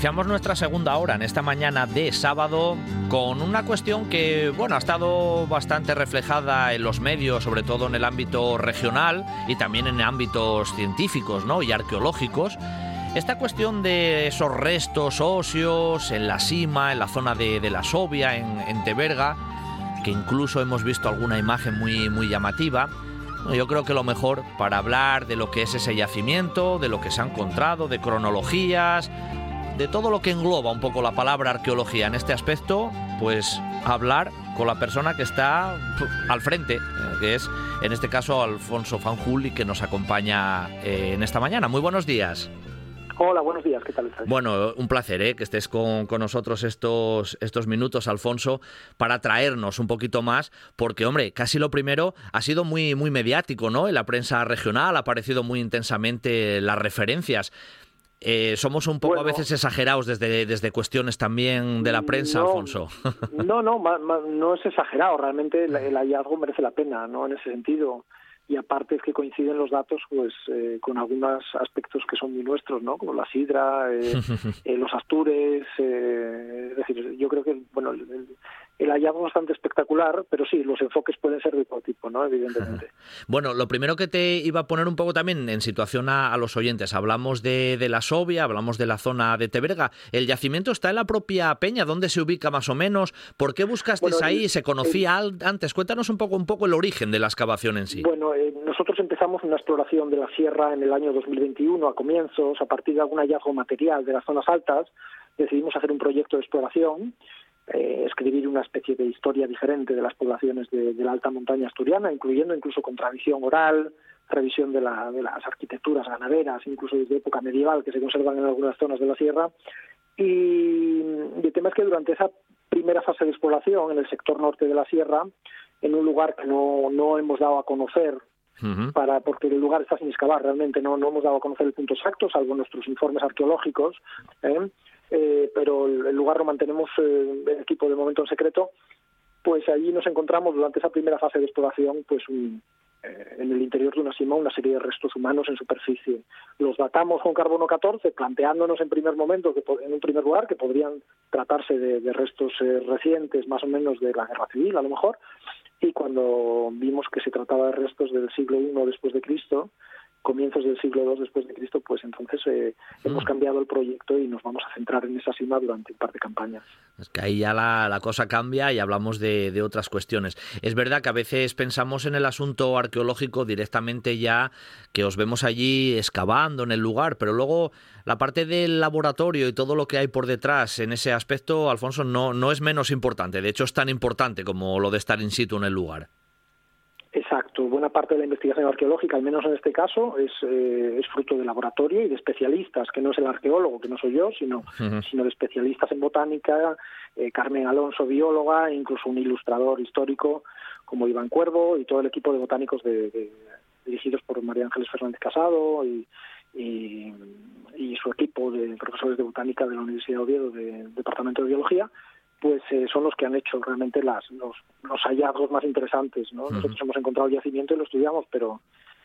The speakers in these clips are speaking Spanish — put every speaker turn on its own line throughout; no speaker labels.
Iniciamos nuestra segunda hora en esta mañana de sábado con una cuestión que, bueno, ha estado bastante reflejada en los medios, sobre todo en el ámbito regional y también en ámbitos científicos ¿no? y arqueológicos. Esta cuestión de esos restos óseos en la cima, en la zona de, la Sobia, en, en, Teberga, que incluso hemos visto alguna imagen muy, muy llamativa. Yo creo que lo mejor para hablar de lo que es ese yacimiento, de lo que se ha encontrado, de cronologías, de todo lo que engloba un poco la palabra arqueología en este aspecto, pues hablar con la persona que está al frente, eh, que es en este caso Alfonso Fanjul que nos acompaña eh, en esta mañana. Muy buenos días.
Hola, buenos días, ¿qué tal estás?
Bueno, un placer ¿eh? que estés con, con, nosotros estos, estos minutos, Alfonso, para traernos un poquito más, porque, hombre, casi lo primero ha sido muy, muy mediático, ¿no? En la prensa regional ha aparecido muy intensamente las referencias. Eh, somos un poco a veces exagerados desde, desde cuestiones también de la prensa, Alfonso.
no, no, no es exagerado. Realmente el, hallazgo merece la pena, ¿no? En ese sentido. Y aparte es que coinciden los datos, pues, eh, con algunos aspectos que son muy nuestros, ¿no? Como la sidra, eh, los astures. es decir, yo creo que, bueno, el, el hallazgo bastante espectacular, pero sí, los enfoques pueden ser de todo tipo, ¿no? Evidentemente.
Bueno, lo primero que te iba a poner un poco también en situación a, los oyentes, hablamos de, la Sobia, hablamos de la zona de Teberga, ¿el yacimiento está en la propia peña? ¿Dónde se ubica más o menos? ¿Por qué buscasteis ahí? ¿Se conocía antes? Cuéntanos un poco, un poco el origen de la excavación en sí.
Bueno, eh, nosotros empezamos una exploración de la sierra en el año 2021, a comienzos, a partir de algún hallazgo material de las zonas altas, decidimos hacer un proyecto de exploración eh, escribir una especie de historia diferente de las poblaciones de, la alta montaña asturiana, incluyendo incluso con tradición oral, revisión de, la, de las arquitecturas ganaderas, incluso desde época medieval, que se conservan en algunas zonas de la sierra. Y, el tema es que durante esa primera fase de exploración en el sector norte de la sierra, en un lugar que no, no hemos dado a conocer para porque el lugar está sin excavar realmente no no hemos dado a conocer el punto exacto salvo nuestros informes arqueológicos ¿eh? Eh, pero el lugar lo mantenemos eh, el equipo de momento en secreto, pues allí nos encontramos durante esa primera fase de exploración, pues eh, en el interior de una cima una serie de restos humanos en superficie. Los datamos con carbono 14, planteándonos en primer momento, que en un primer lugar, que podrían tratarse de, restos eh, recientes, más o menos de la guerra civil, a lo mejor, y cuando vimos que se trataba de restos del siglo I después de Cristo, comienzos del siglo II después de Cristo, pues entonces eh, hemos mm. cambiado el proyecto y nos vamos a centrar en esa cima durante un par de campañas.
Es que ahí ya la, cosa cambia y hablamos de, de, otras cuestiones. Es verdad que a veces pensamos en el asunto arqueológico directamente ya que os vemos allí excavando en el lugar, pero luego la parte del laboratorio y todo lo que hay por detrás en ese aspecto, Alfonso, no, no es menos importante. De hecho, es tan importante como lo de estar in situ en el lugar.
Exacto. Buena parte de la investigación arqueológica, al menos en este caso, es, eh, es fruto de laboratorio y de especialistas, que no es el arqueólogo, que no soy yo, sino, sino de especialistas en botánica, eh, Carmen Alonso, bióloga, e incluso un ilustrador histórico como Iván Cuervo y todo el equipo de botánicos de, dirigidos por María Ángeles Fernández Casado y, y, su equipo de profesores de botánica de la Universidad de Oviedo, del Departamento de Biología, pues eh, son los que han hecho realmente las, los, hallazgos más interesantes. ¿no? Nosotros hemos encontrado el yacimiento y lo estudiamos, pero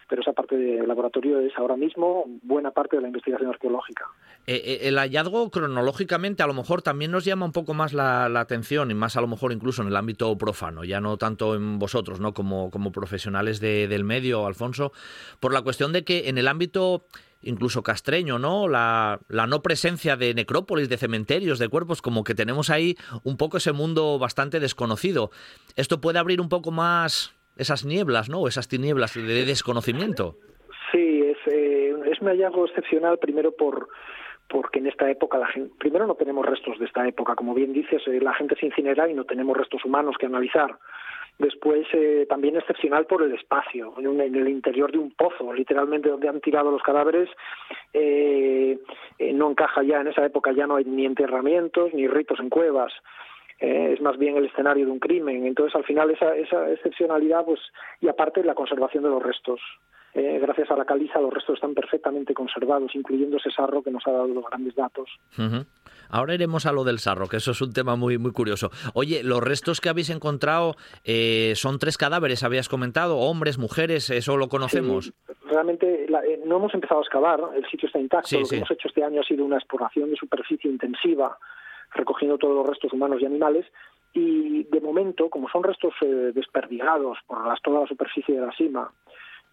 pero esa parte del laboratorio es ahora mismo buena parte de la investigación arqueológica.
Eh, eh, el hallazgo cronológicamente a lo mejor también nos llama un poco más la, atención y más a lo mejor incluso en el ámbito profano, ya no tanto en vosotros, ¿no? Como, como profesionales del medio, Alfonso, por la cuestión de que en el ámbito incluso castreño, ¿no? La, la, no presencia de necrópolis, de cementerios, de cuerpos, como que tenemos ahí un poco ese mundo bastante desconocido. Esto puede abrir un poco más esas nieblas, ¿no? Esas tinieblas de desconocimiento.
Sí, es, eh, es un hallazgo excepcional, primero por porque en esta época la primero no tenemos restos de esta época, como bien dices, eh, la gente se incinera y no tenemos restos humanos que analizar. Después, eh, también excepcional por el espacio, en, el interior de un pozo, literalmente donde han tirado los cadáveres, eh, no encaja ya, en esa época ya no hay ni enterramientos ni ritos en cuevas. eh, es más bien el escenario de un crimen. Entonces, al final, esa, esa excepcionalidad, pues, y aparte la conservación de los restos. Eh, gracias a la caliza los restos están perfectamente conservados, incluyendo ese sarro que nos ha dado los grandes datos.
Ahora iremos a lo del sarro, que eso es un tema muy, muy curioso. Oye, los restos que habéis encontrado eh, son tres cadáveres, habías comentado, hombres, mujeres, eso lo conocemos.
realmente eh, no hemos empezado a excavar, el sitio está intacto. lo que hemos hecho este año ha sido una exploración de superficie intensiva, recogiendo todos los restos humanos y animales. Y de momento, como son restos desperdigados por las, toda la superficie de la cima,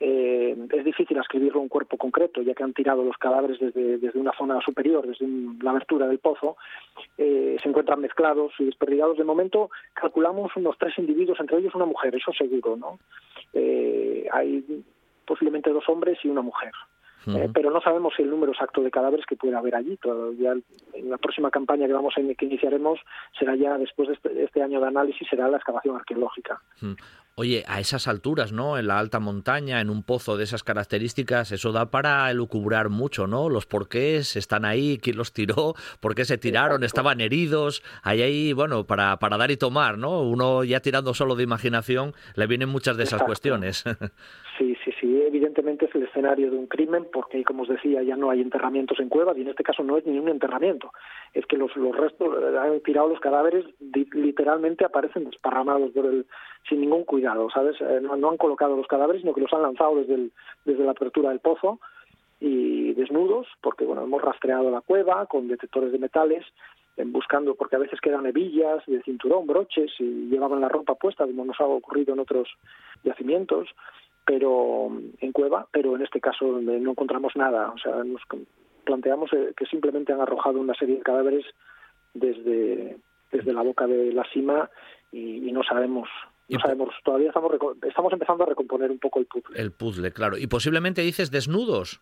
eh, es difícil escribirlo un cuerpo concreto, ya que han tirado los cadáveres desde, desde una zona superior, desde la abertura del pozo, eh, se encuentran mezclados y desperdigados. De momento calculamos unos tres individuos, entre ellos una mujer, eso seguro, ¿no? Eh, hay posiblemente dos hombres y una mujer. Eh, pero no sabemos el número exacto de cadáveres que puede haber allí. Todavía en la próxima campaña que vamos a, que iniciaremos será ya después de este, este año de análisis será la excavación arqueológica.
Oye, a esas alturas, ¿no? En la alta montaña, en un pozo de esas características, eso da para elucubrar mucho, ¿no? Los porqués están ahí, quién los tiró, por qué se tiraron, estaban heridos, ahí ahí, bueno, para, para dar y tomar, ¿no? Uno ya tirando solo de imaginación, le vienen muchas de esas cuestiones.
Sí, evidentemente es el escenario de un crimen porque, como os decía, ya no hay enterramientos en cuevas y en este caso no es ni un enterramiento, es que los, restos, han tirado los cadáveres, literalmente aparecen desparramados por el, sin ningún cuidado, ¿sabes? Eh, no, han colocado los cadáveres, sino que los han lanzado desde, desde la apertura del pozo y desnudos, porque bueno, hemos rastreado la cueva con detectores de metales, buscando, porque a veces quedan hebillas de cinturón, broches y llevaban la ropa puesta, como nos ha ocurrido en otros yacimientos, pero en cueva, pero en este caso no encontramos nada, o sea, nos planteamos eh, que simplemente han arrojado una serie de cadáveres desde, desde la boca de la cima y, y no sabemos no sabemos, todavía estamos, estamos empezando a recomponer un poco el puzzle.
El puzzle, claro. Y posiblemente dices desnudos.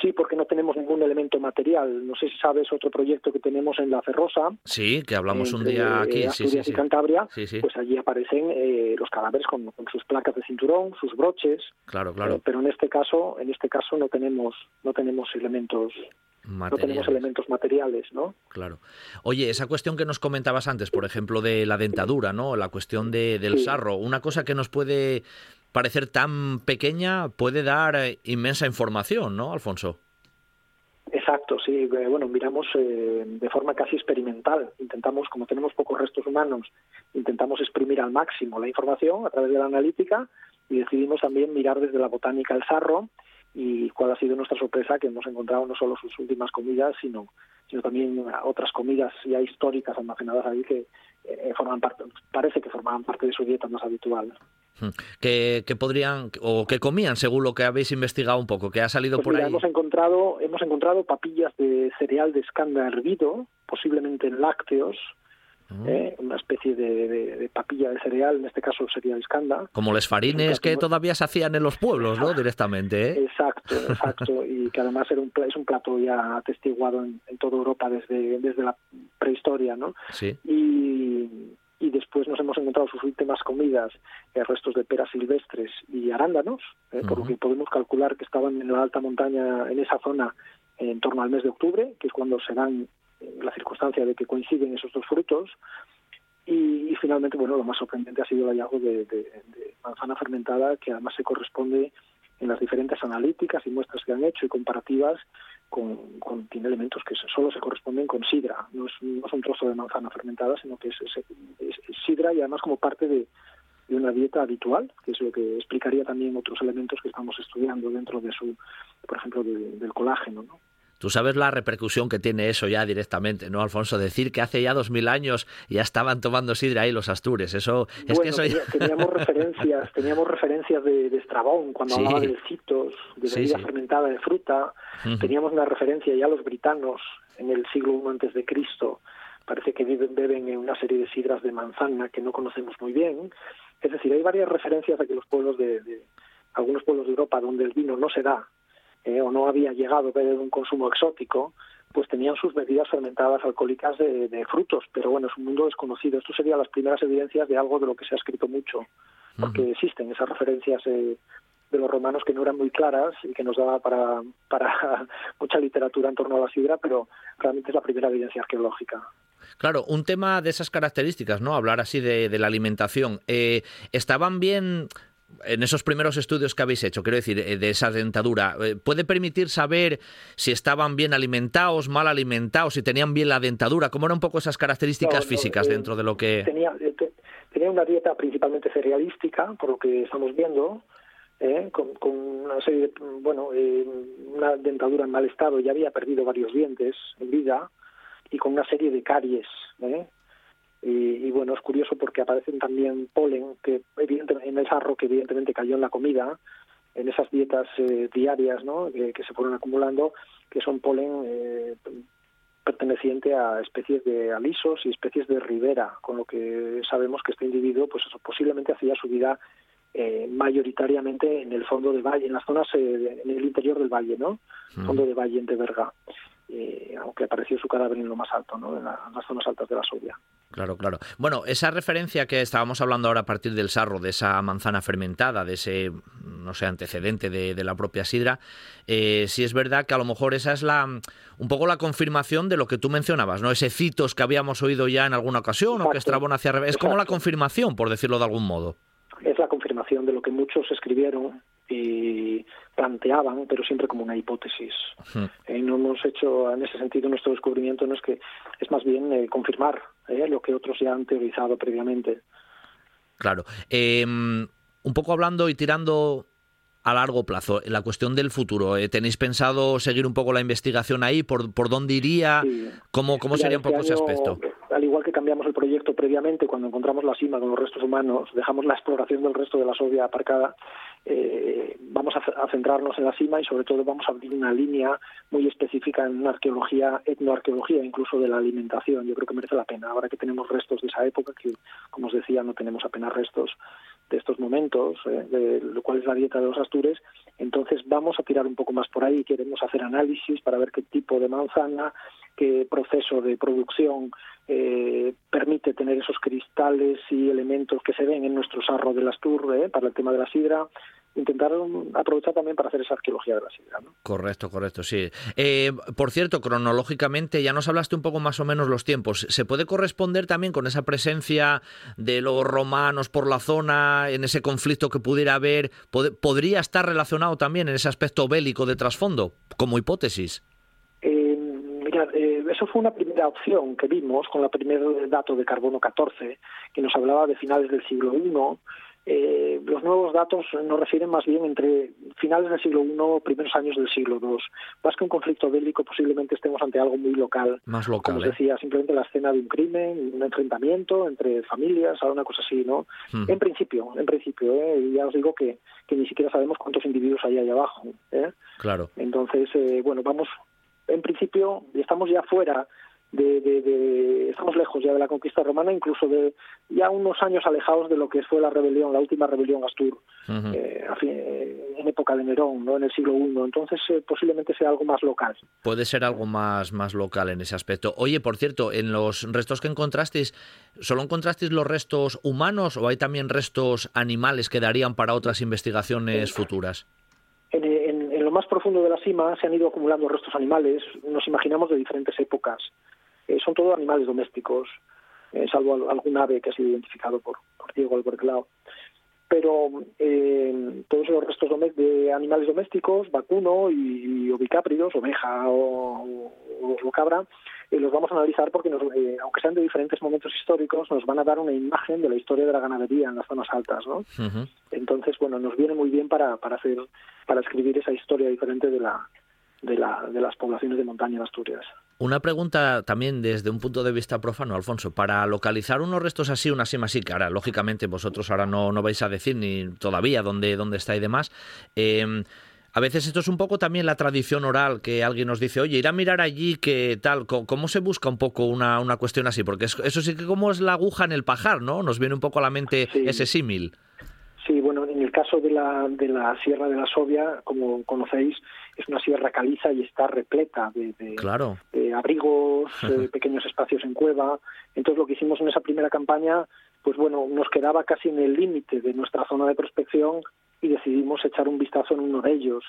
Sí, porque no tenemos ningún elemento material. No sé si sabes otro proyecto que tenemos en La Ferrosa.
Sí, que hablamos un día aquí.
Asturias
sí,
y Cantabria. Pues allí aparecen eh, los cadáveres con, sus placas de cinturón, sus broches.
Claro, claro.
Eh, pero en este caso, en este caso no tenemos, no tenemos elementos no tenemos elementos materiales, ¿no?
Claro. Oye, esa cuestión que nos comentabas antes, por ejemplo, de la dentadura, ¿no? La cuestión de, del sarro, una cosa que nos puede parecer tan pequeña puede dar eh, inmensa información, ¿no, Alfonso?
Exacto, sí. Eh, bueno, miramos eh, de forma casi experimental. Intentamos, como tenemos pocos restos humanos, intentamos exprimir al máximo la información a través de la analítica y decidimos también mirar desde la botánica el sarro y cuál ha sido nuestra sorpresa que hemos encontrado no solo sus últimas comidas, sino, sino también otras comidas ya históricas almacenadas ahí que eh, forman parte, parece que formaban parte de su dieta más habitual.
¿Qué, podrían o qué comían según lo que habéis investigado un poco? que ha salido
pues
por ahí?
Hemos encontrado, hemos encontrado papillas de cereal de escanda hervido, posiblemente en lácteos, Ah. ¿eh? una especie de, papilla de cereal, en este caso sería el escanda.
Como los farines que todavía se hacían en los pueblos, ¿no? Directamente.
¿eh? Exacto, exacto, y que además era un, es un plato ya atestiguado en, toda Europa desde, desde la prehistoria, ¿no?
Sí.
Y, y después nos hemos encontrado sus últimas comidas, eh, restos de peras silvestres y arándanos, por lo que podemos calcular que estaban en la alta montaña, en esa zona, en torno al mes de octubre, que es cuando se dan la circunstancia de que coinciden esos dos frutos. Y, finalmente, bueno, lo más sorprendente ha sido el hallazgo de, manzana fermentada, que además se corresponde en las diferentes analíticas y muestras que han hecho y comparativas con, tiene elementos que solo se corresponden con sidra. No es, no es un trozo de manzana fermentada, sino que es, sidra y además como parte de, una dieta habitual, que es lo que explicaría también otros elementos que estamos estudiando dentro de su, por ejemplo, del colágeno. ¿no?
Tú sabes la repercusión que tiene eso ya directamente, ¿no, Alfonso? Decir que hace ya dos mil años ya estaban tomando sidra ahí los astures, eso es que eso
teníamos referencias, teníamos referencias de, Estrabón cuando hablaba de citos, de bebida fermentada de fruta, teníamos una referencia ya los britanos en el siglo I antes de Cristo, parece que viven, beben en una serie de sidras de manzana que no conocemos muy bien, es decir, hay varias referencias de que los pueblos de, de algunos pueblos de Europa donde el vino no se da eh, o no había llegado a un consumo exótico, pues tenían sus bebidas fermentadas alcohólicas de, frutos, pero bueno, es un mundo desconocido. Esto serían las primeras evidencias de algo de lo que se ha escrito mucho, porque existen esas referencias eh, de los romanos que no eran muy claras y que nos daba para, para mucha literatura en torno a la sidra, pero realmente es la primera evidencia arqueológica.
Claro, un tema de esas características, ¿no? Hablar así de, la alimentación. Eh, ¿Estaban bien en esos primeros estudios que habéis hecho, quiero decir, eh, de esa dentadura, eh, ¿puede permitir saber si estaban bien alimentados, mal alimentados, si tenían bien la dentadura? ¿Cómo eran un poco esas características físicas eh, dentro de lo que...?
Tenía, tenía, una dieta principalmente cerealística, por lo que estamos viendo, con, una serie de, bueno, una dentadura en mal estado, ya había perdido varios dientes en vida, y con una serie de caries, ¿eh? Y, bueno, es curioso porque aparecen también polen que evidentemente, en el sarro que evidentemente cayó en la comida, en esas dietas eh, diarias ¿no? que, se fueron acumulando, que son polen eh, perteneciente a especies de alisos y especies de ribera, con lo que sabemos que este individuo pues eso, posiblemente hacía su vida eh, mayoritariamente en el fondo del valle, en las zonas, en el interior del valle, ¿no? Fondo de valle de Verga. aunque apareció su cadáver en lo más alto, ¿no? en, las zonas altas de la Sobia.
Claro, claro. Bueno, esa referencia que estábamos hablando ahora a partir del sarro, de esa manzana fermentada, de ese, no sé, antecedente de, la propia sidra, eh, sí es verdad que a lo mejor esa es la un poco la confirmación de lo que tú mencionabas, ¿no? Ese citos que habíamos oído ya en alguna ocasión o que Estrabón hacia revés. Es como la confirmación, por decirlo de algún modo.
Es la confirmación de lo que muchos escribieron y planteaban, pero siempre como una hipótesis. Eh, no hemos hecho, en ese sentido, nuestro descubrimiento no es que es más bien eh, confirmar eh, lo que otros ya han teorizado previamente.
Claro. Em, un poco hablando y tirando a largo plazo, la cuestión del futuro, ¿tenéis pensado seguir un poco la investigación ahí? ¿Por, por dónde iría? ¿Cómo, cómo sería un poco ese aspecto?
Al igual que cambiamos el proyecto previamente, cuando encontramos la cima con los restos humanos, dejamos la exploración del resto de la Sovia aparcada eh, vamos a, centrarnos en la cima y sobre todo vamos a abrir una línea muy específica en una arqueología, etnoarqueología, incluso de la alimentación. Yo creo que merece la pena. Ahora que tenemos restos de esa época, que como os decía no tenemos apenas restos de estos momentos, eh, de lo cual es la dieta de los astures, entonces vamos a tirar un poco más por ahí. Queremos hacer análisis para ver qué tipo de manzana, qué proceso de producción eh, permite tener esos cristales y elementos que se ven en nuestro sarro del Astur eh, para el tema de la sidra intentar aprovechar también para hacer esa arqueología de la sidra.
Correcto, correcto, sí. Eh, por cierto, cronológicamente ya nos hablaste un poco más o menos los tiempos. ¿Se puede corresponder también con esa presencia de los romanos por la zona, en ese conflicto que pudiera haber? ¿Podría estar relacionado también en ese aspecto bélico de trasfondo, como hipótesis?
Eh, eso fue una primera opción que vimos con la primera dato de carbono 14, que nos hablaba de finales del siglo I. Eh, los nuevos datos nos refieren más bien entre finales del siglo I, primeros años del siglo II. Más que un conflicto bélico, posiblemente estemos ante algo muy local.
Más local.
Como ¿eh? decía, simplemente la escena de un crimen, un enfrentamiento entre familias, alguna cosa así, ¿no? Hmm. En principio, en principio, ¿eh? ya os digo que, que ni siquiera sabemos cuántos individuos hay ahí abajo. ¿eh?
Claro.
Entonces, bueno, vamos en principio estamos ya fuera de, estamos lejos ya de la conquista romana, incluso de ya unos años alejados de lo que fue la rebelión, la última rebelión Astur, eh, en época de Nerón, no en el siglo I. Entonces eh, posiblemente sea algo más local.
Puede ser algo más más local en ese aspecto. Oye, por cierto, en los restos que encontrasteis, ¿solo encontrasteis los restos humanos o hay también restos animales que darían para otras investigaciones futuras?
en, lo más profundo de la cima se han ido acumulando restos animales, nos imaginamos de diferentes épocas. Eh, son todos animales domésticos, eh, salvo algún ave que ha sido identificado por, por Diego Alberglao. Pero eh, todos los restos de animales domésticos, vacuno y, ovicápridos, oveja o, o cabra, y los vamos a analizar porque, nos, eh, aunque sean de diferentes momentos históricos, nos van a dar una imagen de la historia de la ganadería en las zonas altas, ¿no? Entonces, bueno, nos viene muy bien para, para hacer, para escribir esa historia diferente de la, de, la, de las poblaciones de montaña en Asturias.
Una pregunta también desde un punto de vista profano, Alfonso. Para localizar unos restos así, una sima así, que ahora, lógicamente, vosotros ahora no, no vais a decir ni todavía dónde, dónde está y demás, eh, a veces esto es un poco también la tradición oral, que alguien nos dice, oye, ir a mirar allí, que tal, ¿cómo se busca un poco una, una cuestión así? Porque eso sí que como es la aguja en el pajar, ¿no? Nos viene un poco a la mente ese símil.
Sí, bueno, en el caso de la, de la Sierra de la Sovia, como conocéis, es una sierra caliza y está repleta de, de, abrigos, pequeños espacios en cueva. Entonces lo que hicimos en esa primera campaña, pues bueno, nos quedaba casi en el límite de nuestra zona de prospección y decidimos echar un vistazo en uno de ellos.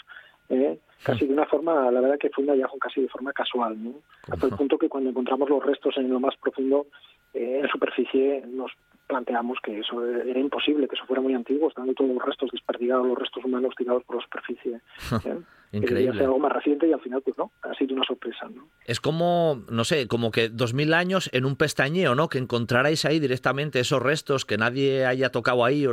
¿eh? casi de una forma, la verdad que fue un hallazgo casi de forma casual, ¿no? hasta el punto que cuando encontramos los restos en lo más profundo, eh, en superficie, nos planteamos que eso era imposible, que eso fuera muy antiguo, estando todos los restos desperdigados, los restos humanos tirados por la superficie. ¿eh?
Increíble.
Ser algo más reciente y al final, pues no, ha sido una sorpresa. ¿no?
Es como, no sé, como que dos mil años en un pestañeo, ¿no? Que encontrarais ahí directamente esos restos, que nadie haya tocado ahí.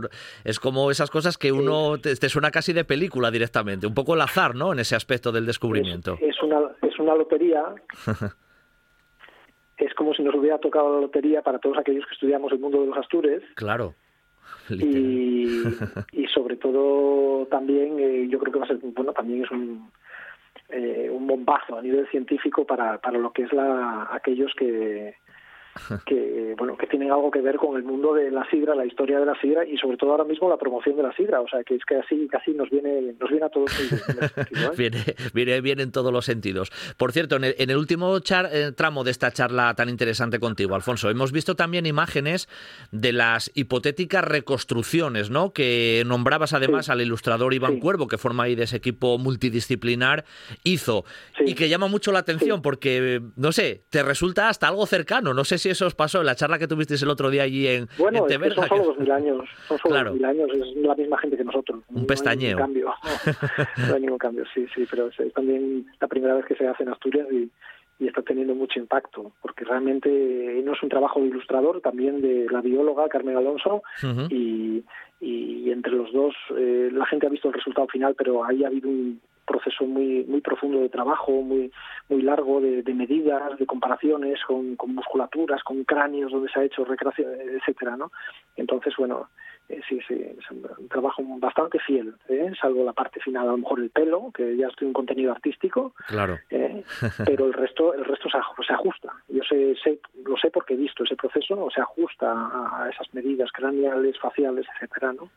Es como esas cosas que uno te, suena casi de película directamente, un poco el azar, ¿no? En ese aspecto del descubrimiento.
Es, una, es una lotería. es como si nos hubiera tocado la lotería para todos aquellos que estudiamos el mundo de los Astures.
Claro.
Y, y, sobre todo también eh, yo creo que va a ser bueno también es un eh, un bombazo a nivel científico para, para lo que es la aquellos que que bueno que tienen algo que ver con el mundo de la sidra, la historia de la sidra y sobre todo ahora mismo la promoción de la sidra, o sea que es que así casi nos viene nos viene a todos
¿eh? viene, viene bien en todos los sentidos. Por cierto, en el, último char, eh, tramo de esta charla tan interesante contigo, Alfonso, hemos visto también imágenes de las hipotéticas reconstrucciones, ¿no? Que nombrabas además al ilustrador Iván Cuervo, que forma ahí de ese equipo multidisciplinar, hizo y que llama mucho la atención porque no sé, te resulta hasta algo cercano, no sé si eso os pasó en la charla que tuvisteis el otro día allí en,
bueno,
en
son solo dos mil años, son solo dos mil años, es la misma gente que nosotros.
Un pestañeo.
No hay ningún cambio, no, hay ningún cambio, sí, sí, pero es también la primera vez que se hace en Asturias y, y está teniendo mucho impacto, porque realmente no es un trabajo de ilustrador, también de la bióloga Carmen Alonso, y, y entre los dos eh, la gente ha visto el resultado final, pero ahí ha habido un proceso muy muy profundo de trabajo, muy muy largo de, medidas, de comparaciones con, con, musculaturas, con cráneos donde se ha hecho recreación, etcétera, ¿no? Entonces, bueno, eh, sí, sí, es un, trabajo bastante fiel, ¿eh? salvo la parte final, a lo mejor el pelo, que ya estoy un contenido artístico,
claro.
¿eh? pero el resto, el resto se, se ajusta. Yo sé, sé, lo sé porque he visto ese proceso, se ajusta a, esas medidas craneales, faciales, etcétera, ¿no?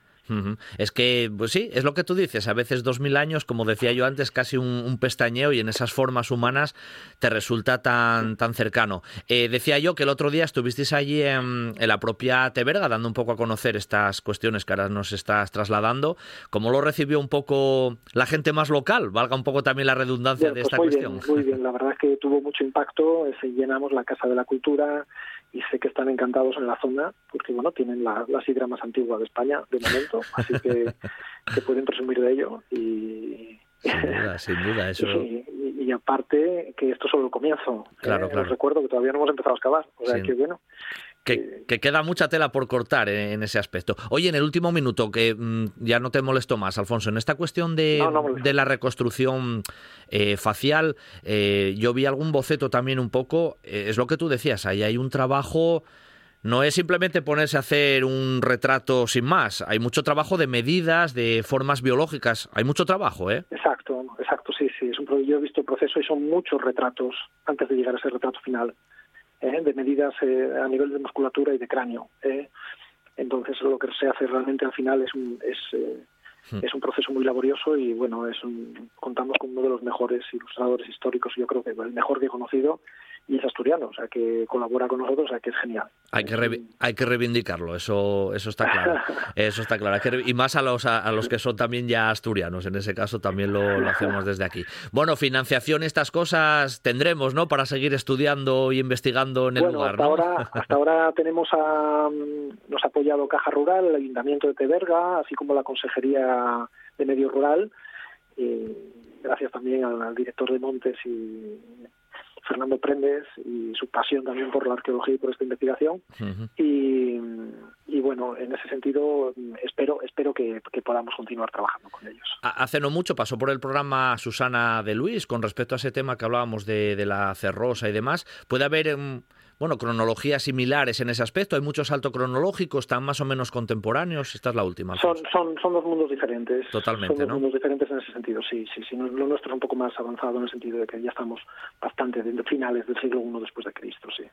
Es que, pues sí, es lo que tú dices. A veces dos mil años, como decía yo antes, casi un, pestañeo y en esas formas humanas te resulta tan, tan cercano. Eh, decía yo que el otro día estuvisteis allí en, la propia Teberga dando un poco a conocer estas cuestiones que ahora nos estás trasladando. ¿Cómo lo recibió un poco la gente más local? Valga un poco también la redundancia de
pues
esta
muy
cuestión.
Bien, muy bien, la verdad es que tuvo mucho impacto. Se llenamos la Casa de la Cultura y sé que están encantados en la zona porque bueno tienen la, la sidra más antigua de España de momento así que, que pueden presumir de ello y
sin duda, sin duda eso
y, aparte que esto solo el comienzo
claro, claro.
recuerdo que todavía no hemos empezado a excavar o sea que bueno
que, queda mucha tela por cortar en, ese aspecto. Oye, en el último minuto, que mm, ya no te molesto más, Alfonso, en esta cuestión de, de la reconstrucción eh, facial, eh, yo vi algún boceto también un poco, eh, es lo que tú decías, ahí hay un trabajo... No es simplemente ponerse a hacer un retrato sin más. Hay mucho trabajo de medidas, de formas biológicas. Hay mucho trabajo, ¿eh?
Exacto, exacto, sí, sí. Es un, yo he visto el proceso y son muchos retratos antes de llegar a ese retrato final. ¿Eh? de medidas eh, a nivel de musculatura y de cráneo. ¿eh? Entonces lo que se hace realmente al final es un, es, hmm. es un proceso muy laborioso y bueno, es un, contamos con uno de los mejores ilustradores históricos, yo creo que el mejor que he conocido y es asturiano, o sea, que colabora con nosotros, o sea, que es genial.
Hay que, hay que reivindicarlo, eso eso está claro. Eso está claro. y más a los, a, los que son también ya asturianos, en ese caso también lo, hacemos desde aquí. Bueno, financiación, estas cosas tendremos, ¿no? Para seguir estudiando y investigando en el lugar,
hasta Ahora, hasta ahora tenemos a, nos ha apoyado Caja Rural, el Ayuntamiento de Teberga, así como la Consejería de Medio Rural. gracias también al director de Montes y Fernando Prendes y su pasión también por la arqueología y por esta investigación. y, y, bueno, en ese sentido espero espero que, podamos continuar trabajando con ellos.
Hace no mucho pasó por el programa Susana de Luis con respecto a ese tema que hablábamos de, de la cerrosa y demás. ¿Puede haber... Em, bueno, cronologías similares en ese aspecto. Hay muchos saltos cronológicos, están más o menos contemporáneos. Esta es la última.
Son, son, son dos mundos diferentes.
Totalmente,
son dos mundos diferentes en ese sentido, sí, sí, sí. Lo nuestro es un poco más avanzado en el sentido de que ya estamos bastante de finales del siglo I después de Cristo, sí.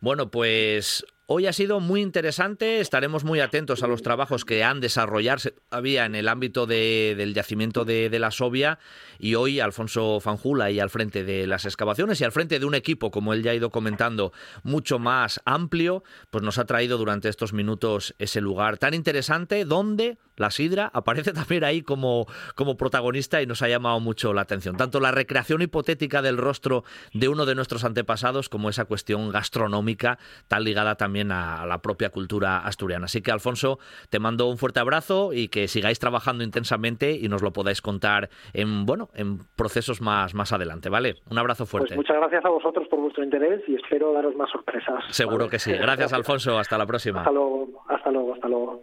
Bueno, pues Hoy ha sido muy interesante, estaremos muy atentos a los trabajos que han desarrollarse todavía en el ámbito del yacimiento de, la Sobia y hoy Alfonso Fanjula y al frente de las excavaciones y al frente de un equipo, como él ya ha ido comentando, mucho más amplio, pues nos ha traído durante estos minutos ese lugar tan interesante donde la sidra aparece también ahí como, como protagonista y nos ha llamado mucho la atención. Tanto la recreación hipotética del rostro de uno de nuestros antepasados como esa cuestión gastronómica tan ligada también a la propia cultura asturiana. Así que, Alfonso, te mando un fuerte abrazo y que sigáis trabajando intensamente y nos lo podáis contar en, bueno, en procesos más, más adelante, ¿vale? Un abrazo pues fuerte.
muchas gracias a vosotros por vuestro interés y espero daros más sorpresas.
Seguro que sí. Gracias, Alfonso. Hasta la próxima.
Hasta luego, hasta luego, hasta luego.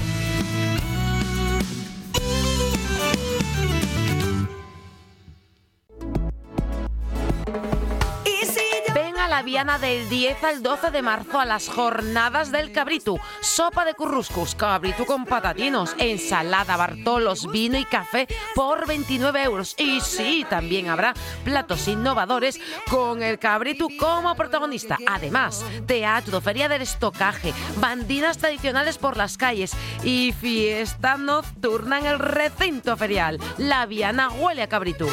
Del 10 al 12 de marzo a las jornadas del cabritu. Sopa de curruscus, cabritu con patatinos, ensalada, bartolos, vino y café por 29 euros. Y sí, también habrá platos innovadores con el cabritu como protagonista. Además, teatro, feria del estocaje, bandinas tradicionales por las calles y fiesta nocturna en el recinto ferial. La Viana huele a cabritu.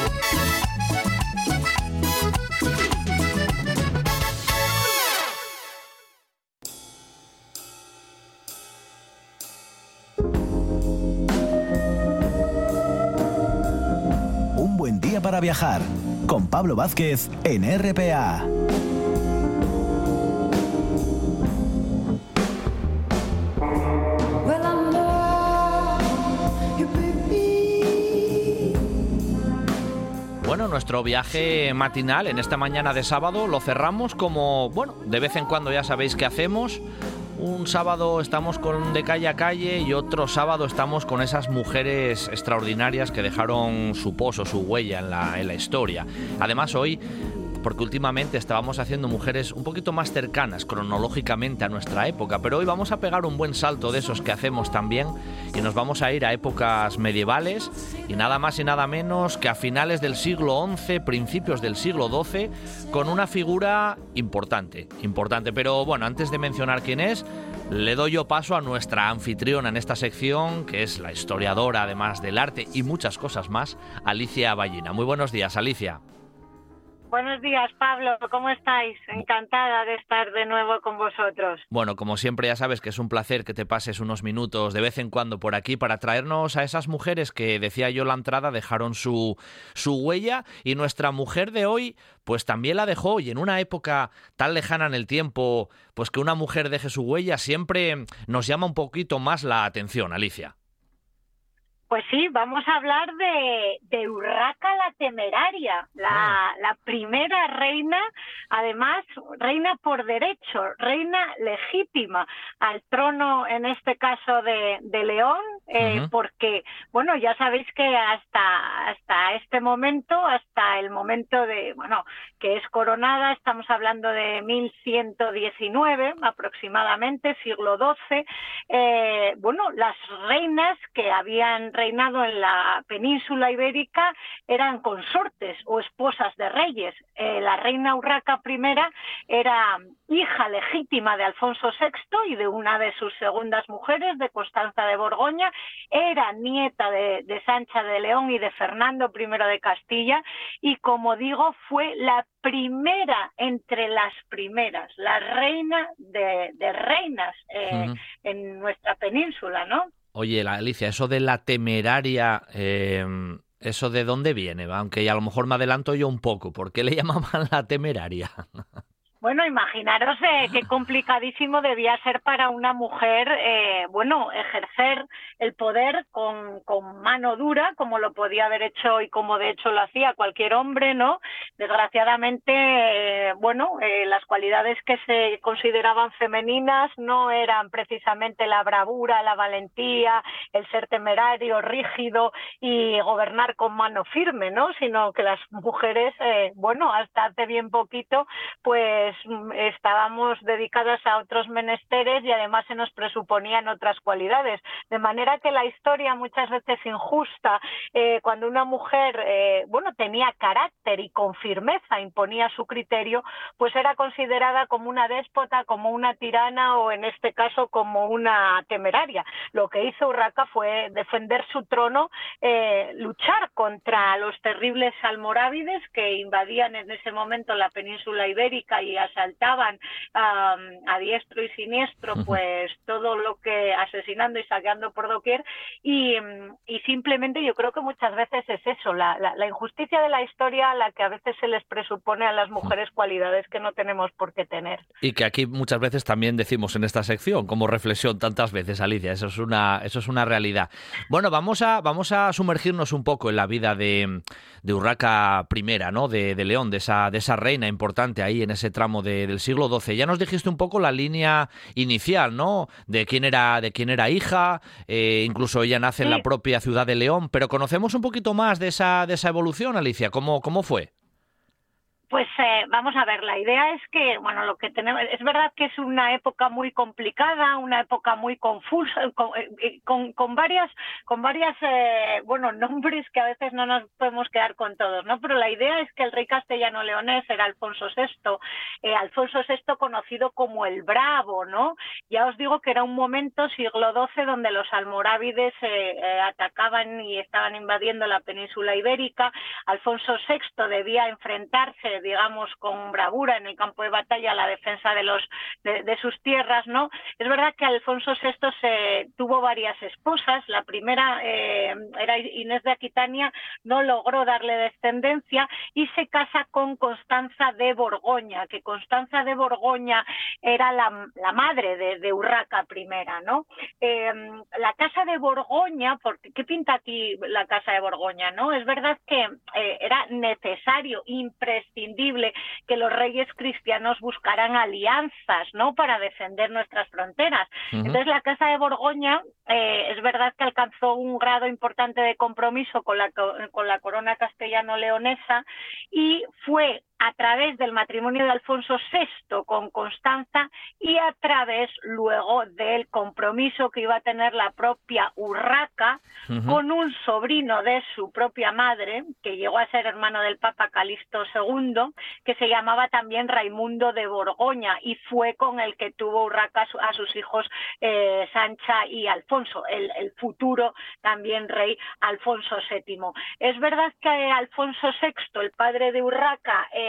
Para viajar con Pablo Vázquez en RPA.
Bueno, nuestro viaje matinal en esta mañana de sábado lo cerramos como, bueno, de vez en cuando ya sabéis qué hacemos, un sábado estamos con de calle a calle y otro sábado estamos con esas mujeres extraordinarias que dejaron su pozo, su huella en la, en la historia. Además hoy porque últimamente estábamos haciendo mujeres un poquito más cercanas cronológicamente a nuestra época, pero hoy vamos a pegar un buen salto de esos que hacemos también y nos vamos a ir a épocas medievales y nada más y nada menos que a finales del siglo XI, principios del siglo XII, con una figura importante, importante. Pero bueno, antes de mencionar quién es, le doy yo paso a nuestra anfitriona en esta sección, que es la historiadora además del arte y muchas cosas más, Alicia Ballina. Muy buenos días, Alicia.
Buenos días, Pablo. ¿Cómo estáis? Encantada de estar de nuevo con vosotros.
Bueno, como siempre ya sabes que es un placer que te pases unos minutos de vez en cuando por aquí para traernos a esas mujeres que, decía yo la entrada, dejaron su, su huella y nuestra mujer de hoy pues también la dejó y en una época tan lejana en el tiempo, pues que una mujer deje su huella siempre nos llama un poquito más la atención, Alicia.
Pues sí, vamos a hablar de, de Urraca la Temeraria, la, ah. la, primera reina, además reina por derecho, reina legítima al trono, en este caso de, de León, eh, porque, bueno, ya sabéis que hasta, hasta este momento, hasta el momento de, bueno, que es coronada, estamos hablando de 1119 aproximadamente, siglo XII, eh, bueno, las reinas que habían reinado en la península ibérica eran consortes o esposas de reyes. Eh, la reina Urraca I era hija legítima de Alfonso VI y de una de sus segundas mujeres, de Constanza de Borgoña, era nieta de, Sancha de León y de Fernando I de Castilla y, como digo, fue la primera entre las primeras, la reina de, reinas eh, en nuestra península, ¿no?
Oye, Alicia, eso de la temeraria, em, ¿eso de dónde viene? Aunque a lo mejor me adelanto yo un poco. ¿Por qué le llamaban la temeraria?
Bueno, imaginaros eh, qué complicadísimo debía ser para una mujer, eh, bueno, ejercer el poder con, con, mano dura, como lo podía haber hecho y como de hecho lo hacía cualquier hombre, ¿no? desgraciadamente, eh, bueno, eh, las cualidades que se consideraban femeninas no eran precisamente la bravura, la valentía, el ser temerario, rígido y gobernar con mano firme, ¿no? Sino que las mujeres, eh, bueno, hasta hace bien poquito, pues mm, estábamos dedicadas a otros menesteres y además se nos presuponían otras cualidades. De manera que la historia muchas veces injusta, cuando una mujer, bueno, tenía carácter y confianza, firmeza imponía su criterio, pues era considerada como una déspota, como una tirana o en este caso como una temeraria. Lo que hizo Urraca fue defender su trono, eh, luchar contra los terribles almorávides que invadían en ese momento la península ibérica y asaltaban a diestro y siniestro, pues todo lo que asesinando y saqueando por doquier y, simplemente yo creo que muchas veces es eso, la, la injusticia de la historia, la que a veces se les presupone a las mujeres cualidades que no tenemos por qué tener.
Y que aquí muchas veces también decimos en esta sección, como reflexión tantas veces, Alicia, eso es una, eso es una realidad. Bueno, vamos a, vamos a sumergirnos un poco en la vida de, de Urraca I, ¿no? De, León, de esa, de esa reina importante ahí en ese tramo del siglo XII. Ya nos dijiste un poco la línea inicial, ¿no? De quién era, de quién era hija, eh, incluso ella nace en la propia ciudad de León, pero conocemos un poquito más de esa, de esa evolución, Alicia, ¿cómo, cómo fue?
Pues eh, vamos a ver, la idea es que, bueno, lo que tenemos, es verdad que es una época muy complicada, una época muy confusa, con, eh, eh, con, varias, con varias, bueno, nombres que a veces no nos podemos quedar con todos, ¿no? Pero la idea es que el rey castellano leonés era Alfonso VI, Alfonso VI conocido como el Bravo, ¿no? Ya os digo que era un momento, siglo XII, donde los almorávides atacaban y estaban invadiendo la península ibérica, Alfonso VI debía enfrentarse digamos, con bravura en el campo de batalla la defensa de los de, sus tierras, ¿no? Es verdad que Alfonso VI tuvo varias esposas. La primera eh, era Inés de Aquitania, no logró darle descendencia y se casa con Constanza de Borgoña, que Constanza de Borgoña era la, la madre de, de, Urraca I, ¿no? Eh, la casa de Borgoña, porque ¿qué pinta aquí la casa de Borgoña, no? Es verdad que eh, era necesario, imprescindible que los reyes cristianos buscaran alianzas, ¿no? Para defender nuestras fronteras. Entonces la Casa de Borgoña eh, es verdad que alcanzó un grado importante de compromiso con la, con la corona castellano-leonesa y fue a través del matrimonio de Alfonso VI con Constanza y a través luego del compromiso que iba a tener la propia Urraca con un sobrino de su propia madre, que llegó a ser hermano del Papa Calixto II, que se llamaba también Raimundo de Borgoña y fue con el que tuvo Urraca a sus hijos eh, Sancha y Alfonso, el, futuro también rey Alfonso VII. Es verdad que Alfonso VI, el padre de Urraca, eh,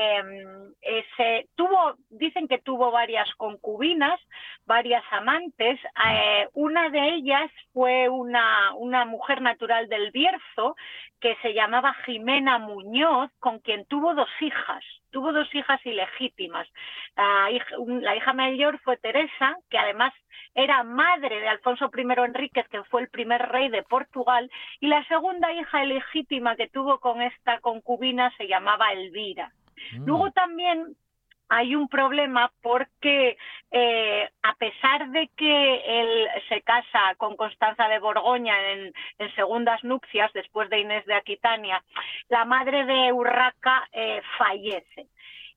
tuvo, dicen que tuvo varias concubinas, varias amantes. Eh, una de ellas fue una, una mujer natural del Bierzo que se llamaba Jimena Muñoz, con quien tuvo dos hijas, tuvo dos hijas ilegítimas. La hija, la hija mayor fue Teresa, que además era madre de Alfonso I Enríquez, que fue el primer rey de Portugal, y la segunda hija ilegítima que tuvo con esta concubina se llamaba Elvira. Mm. Luego también hay un problema porque eh, a pesar de que él se casa con Constanza de Borgoña en, segundas nupcias después de Inés de Aquitania, la madre de Urraca eh, fallece.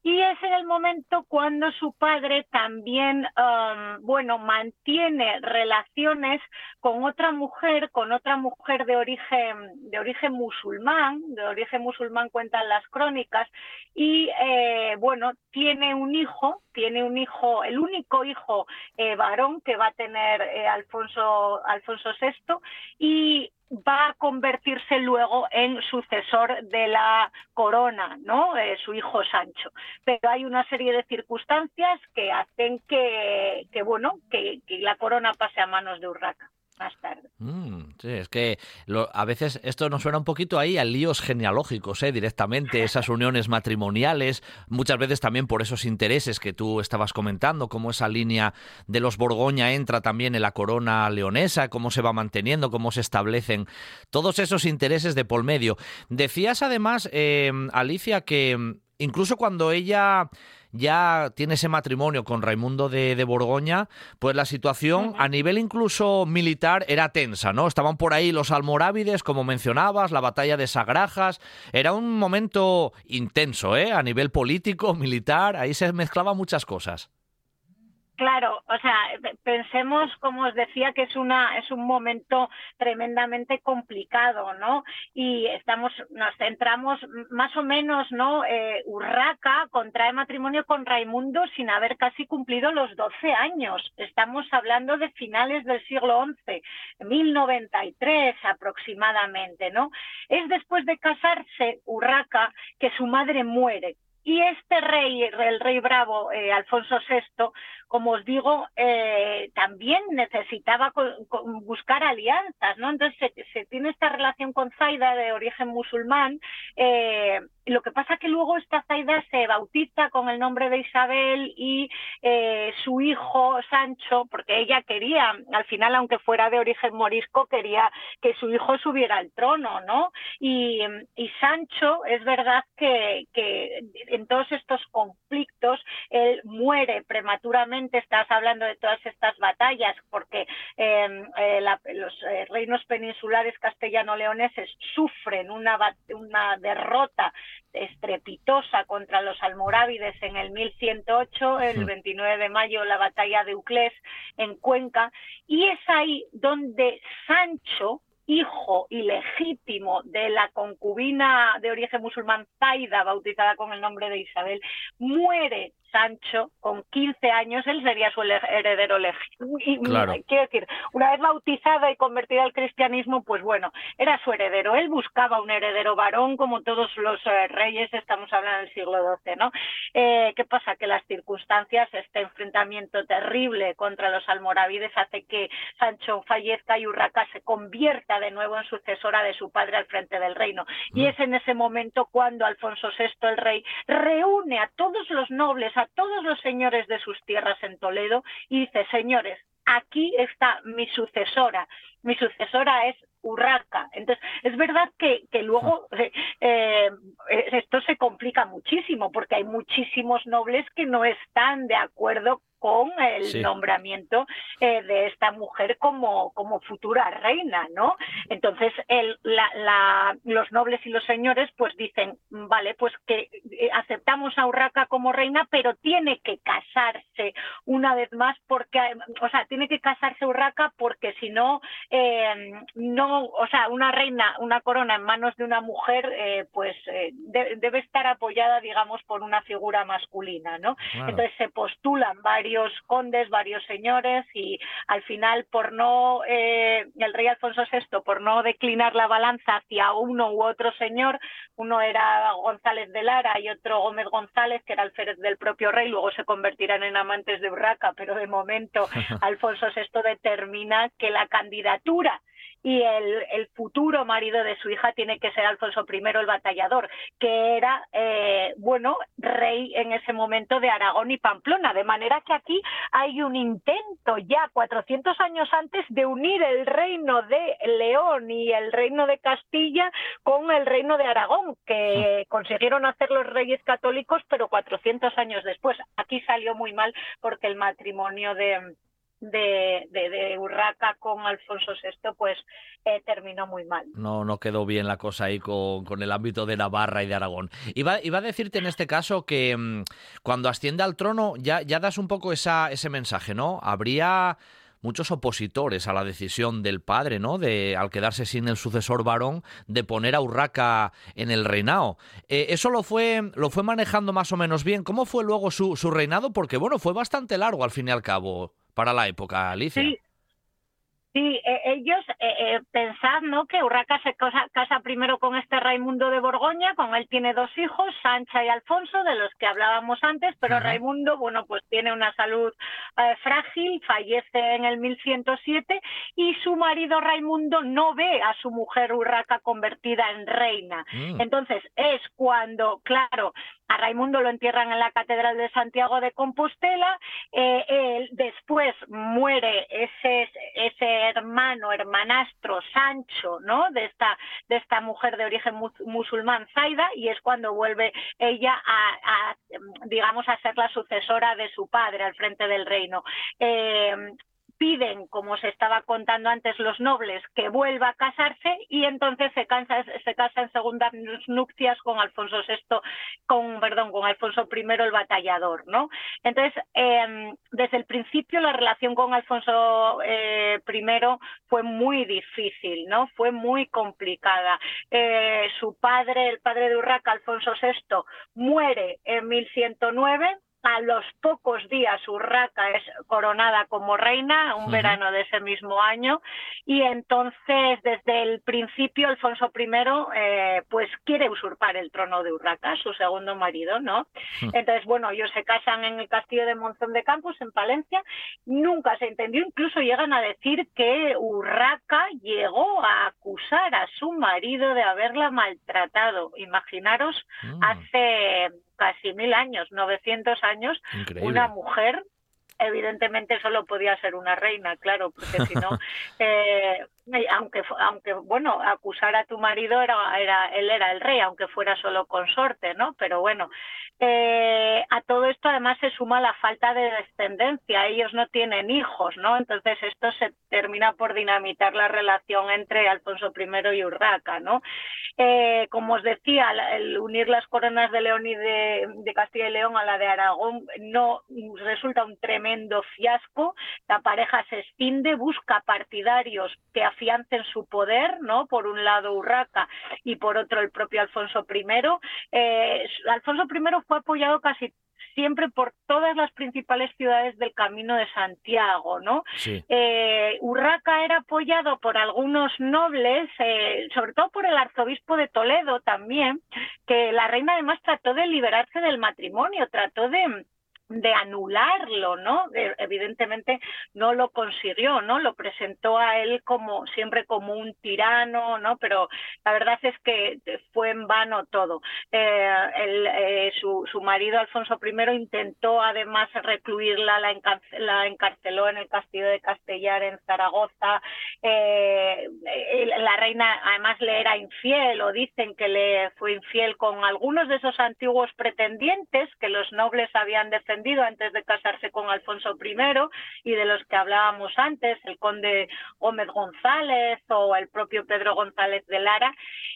Y es en el momento cuando su padre también, um, bueno, mantiene relaciones con otra mujer, con otra mujer de origen, de origen musulmán, de origen musulmán cuentan las crónicas, y eh, bueno, tiene un hijo, tiene un hijo, el único hijo eh, varón que va a tener eh, Alfonso, Alfonso VI, y va a convertirse luego en sucesor de la corona, ¿no? Eh, su hijo Sancho. Pero hay una serie de circunstancias que hacen que, que bueno, que, que la corona pase a manos de Urraca más tarde.
Mm, sí, es que a veces esto nos suena un poquito ahí a líos genealógicos, ¿eh? directamente, esas uniones matrimoniales, muchas veces también por esos intereses que tú estabas comentando, cómo esa línea de los Borgoña entra también en la corona leonesa, cómo se va manteniendo, cómo se establecen todos esos intereses de por medio. Decías además, eh, Alicia, que incluso cuando ella ya tiene ese matrimonio con Raimundo de, Borgoña, pues la situación a nivel incluso militar era tensa, ¿no? Estaban por ahí los almorávides, como mencionabas, la batalla de Sagrajas, era un momento intenso, ¿eh? A nivel político, militar, ahí se mezclaban muchas cosas.
Claro, o sea, pensemos, como os decía, que es una es un momento tremendamente complicado, ¿no? Y estamos nos centramos más o menos, ¿no? Eh, Urraca contrae matrimonio con Raimundo sin haber casi cumplido los 12 años. Estamos hablando de finales del siglo XI, 1093 aproximadamente, ¿no? Es después de casarse Urraca que su madre muere y este rey, el rey bravo, eh, Alfonso VI, como os digo, eh, también necesitaba buscar alianzas, ¿no? Entonces se, tiene esta relación con Zaida de origen musulmán. Eh, lo que pasa que luego esta Zaida se bautiza con el nombre de Isabel y su hijo Sancho, porque ella quería, al final, aunque fuera de origen morisco, quería que su hijo subiera al trono, ¿no? Y, Sancho, es verdad que en todos estos conflictos, él muere prematuramente, estás hablando de todas estas batallas, porque em, eh, los eh, reinos peninsulares castellano-leoneses sufren una, una derrota estrepitosa contra los almorávides en el 1108, el 29 de mayo, la batalla de Uclés en Cuenca, y es ahí donde Sancho, hijo ilegítimo de la concubina de origen musulmán Zaida, bautizada con el nombre de Isabel, muere Sancho, con 15 años, él sería su heredero legítimo. Quiero decir, una vez bautizada y convertida al cristianismo, pues bueno, era su heredero. Él buscaba un heredero varón, como todos los eh, reyes, estamos hablando del siglo XII, ¿no? Eh, ¿Qué pasa? Que las circunstancias, este enfrentamiento terrible contra los almorávides hace que Sancho fallezca y Urraca se convierta de nuevo en sucesora de su padre al frente del reino. Y es en ese momento cuando Alfonso VI, el rey, reúne a todos los nobles, a todos los señores de sus tierras en Toledo y dice, señores, aquí está mi sucesora. Mi sucesora es Urraca. Entonces, es verdad que, que luego eh, eh, esto se complica muchísimo porque hay muchísimos nobles que no están de acuerdo con el nombramiento eh, de esta mujer como, como futura reina, ¿no? Entonces, el, la, los nobles y los señores pues dicen, vale, pues que eh, aceptamos a Urraca como reina, pero tiene que casarse una vez más porque, o sea, tiene que casarse Urraca porque si no, eh, no, o sea, una reina, una corona en manos de una mujer, pues debe estar apoyada, digamos, por una figura masculina, ¿no? Entonces se postulan varios varios condes, varios señores y al final por no, eh, el rey Alfonso VI, por no declinar la balanza hacia uno u otro señor, uno era González de Lara y otro Gómez González, que era alférez del propio rey, luego se convertirán en amantes de Urraca, pero de momento Alfonso VI determina que la candidatura y el, el, futuro marido de su hija tiene que ser Alfonso I el batallador, que era, eh, bueno, rey en ese momento de Aragón y Pamplona. De manera que aquí hay un intento ya 400 años antes de unir el reino de León y el reino de Castilla con el reino de Aragón, que consiguieron hacer los reyes católicos, pero 400 años después. Aquí salió muy mal porque el matrimonio de de, de, Urraca con Alfonso VI, pues eh, terminó muy mal.
No, no quedó bien la cosa ahí con, con, el ámbito de Navarra y de Aragón. Iba, iba a decirte en este caso que mm, cuando asciende al trono ya, ya das un poco esa, ese mensaje, ¿no? Habría muchos opositores a la decisión del padre, ¿no? De, al quedarse sin el sucesor varón, de poner a Urraca en el reinado. Eh, eso lo fue, lo fue manejando más o menos bien. ¿Cómo fue luego su, su reinado? Porque, bueno, fue bastante largo al fin y al cabo para la época, Alicia.
Sí. Sí, e, ellos, eh, eh, pensad, ¿no? Que Urraca se casa, primero con este Raimundo de Borgoña, con él tiene dos hijos, Sancha y Alfonso, de los que hablábamos antes, pero Raimundo, bueno, pues tiene una salud eh, frágil, fallece en el 1107 y su marido Raimundo no ve a su mujer Urraca convertida en reina. Mm. Entonces, es cuando, claro, a Raimundo lo entierran en la Catedral de Santiago de Compostela, eh, después muere ese, ese hermano, hermanastro Sancho, ¿no? De esta, de esta mujer de origen musulmán, Zaida, y es cuando vuelve ella a, digamos, a ser la sucesora de su padre al frente del reino. Eh, piden, como se estaba contando antes los nobles, que vuelva a casarse y entonces se casa, se casa en segundas nupcias con Alfonso VI, con, perdón, con Alfonso I el batallador, ¿no? Entonces, em, desde el principio la relación con Alfonso eh, I fue muy difícil, ¿no? Fue muy complicada. Eh, su padre, el padre de Urraca, Alfonso VI, muere en 1109 a los pocos días Urraca es coronada como reina, un verano de ese mismo año, y entonces desde el principio Alfonso I eh, pues quiere usurpar el trono de Urraca, su segundo marido, ¿no? Entonces, bueno, ellos se casan en el castillo de Monzón de Campos, en Palencia, nunca se entendió, incluso llegan a decir que Urraca llegó a acusar a su marido de haberla maltratado. Imaginaros, mm. hace casi mil años, 900 años, una mujer evidentemente solo podía ser una reina, claro, porque si no, eh, aunque, aunque, bueno, acusar a tu marido era, era, él era el rey, aunque fuera solo consorte, ¿no? Pero bueno, eh, a todo esto además se suma la falta de descendencia, ellos no tienen hijos, ¿no? Entonces esto se termina por dinamitar la relación entre Alfonso I y Urraca, ¿no? Eh, como os decía, el unir las coronas de León y de, de Castilla y León a la de Aragón no resulta un tremendo fiasco, la pareja se extiende, busca partidarios que afiancen su poder, ¿no? Por un lado Urraca y por otro el propio Alfonso I. Eh, Alfonso I fue apoyado casi siempre por todas las principales ciudades del Camino de Santiago, ¿no? Eh, Urraca era apoyado por algunos nobles, eh, sobre todo por el arzobispo de Toledo también, que la reina además trató de liberarse del matrimonio, trató de de anularlo, ¿no? evidentemente no lo consiguió, ¿no? Lo presentó a él como siempre como un tirano, ¿no? Pero la verdad es que fue en vano todo. Eh, eh, su, su, marido Alfonso I intentó además recluirla, la, encarceló en el castillo de Castellar en Zaragoza. Eh, la reina además le era infiel o dicen que le fue infiel con algunos de esos antiguos pretendientes que los nobles habían defendido antes de casarse con Alfonso I y de los que hablábamos antes, el conde Gómez González o el propio Pedro González de Lara,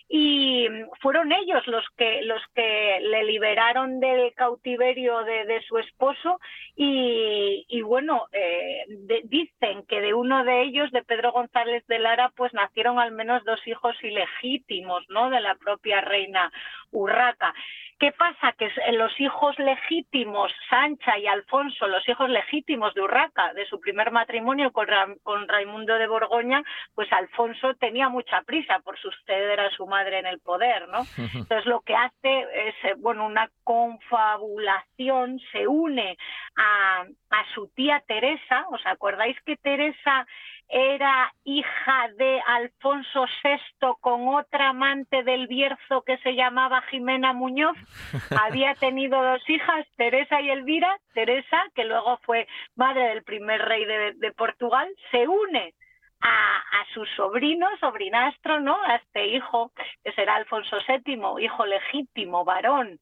y fueron ellos los que los que le liberaron del cautiverio de, su esposo y, bueno eh, dicen que de uno de ellos de Pedro González de Lara pues nacieron al menos dos hijos ilegítimos no de la propia reina Urraca ¿Qué pasa? Que los hijos legítimos, Sancha y Alfonso, los hijos legítimos de Urraca, de su primer matrimonio con, con Raimundo de Borgoña, pues Alfonso tenía mucha prisa por suceder a su madre en el poder, ¿no? Entonces lo que hace es, eh, bueno, una confabulación, se une a, a su tía Teresa, ¿os acordáis que Teresa era hija de Alfonso VI con otra amante del Bierzo que se llamaba Jimena Muñoz. Había tenido dos hijas, Teresa y Elvira. Teresa, que luego fue madre del primer rey de, Portugal, se une a, a, su sobrino, sobrinastro, ¿no? A este hijo, que será Alfonso VII, hijo legítimo, varón